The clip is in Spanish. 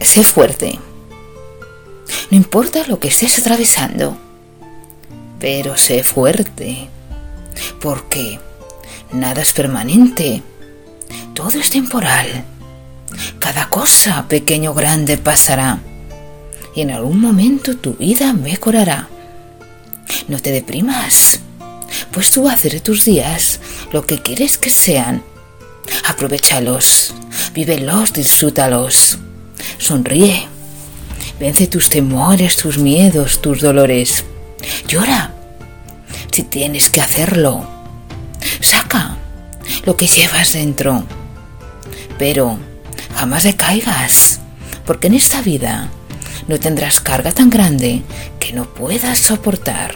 sé fuerte. No importa lo que estés atravesando, pero sé fuerte, porque nada es permanente, todo es temporal. Cada cosa, pequeño o grande, pasará y en algún momento tu vida mejorará. No te deprimas, pues tú haces de tus días lo que quieres que sean. Aprovechalos, vívelos, disfrútalos. Sonríe. Vence tus temores, tus miedos, tus dolores. Llora si tienes que hacerlo. Saca lo que llevas dentro. Pero jamás decaigas, porque en esta vida no tendrás carga tan grande que no puedas soportar.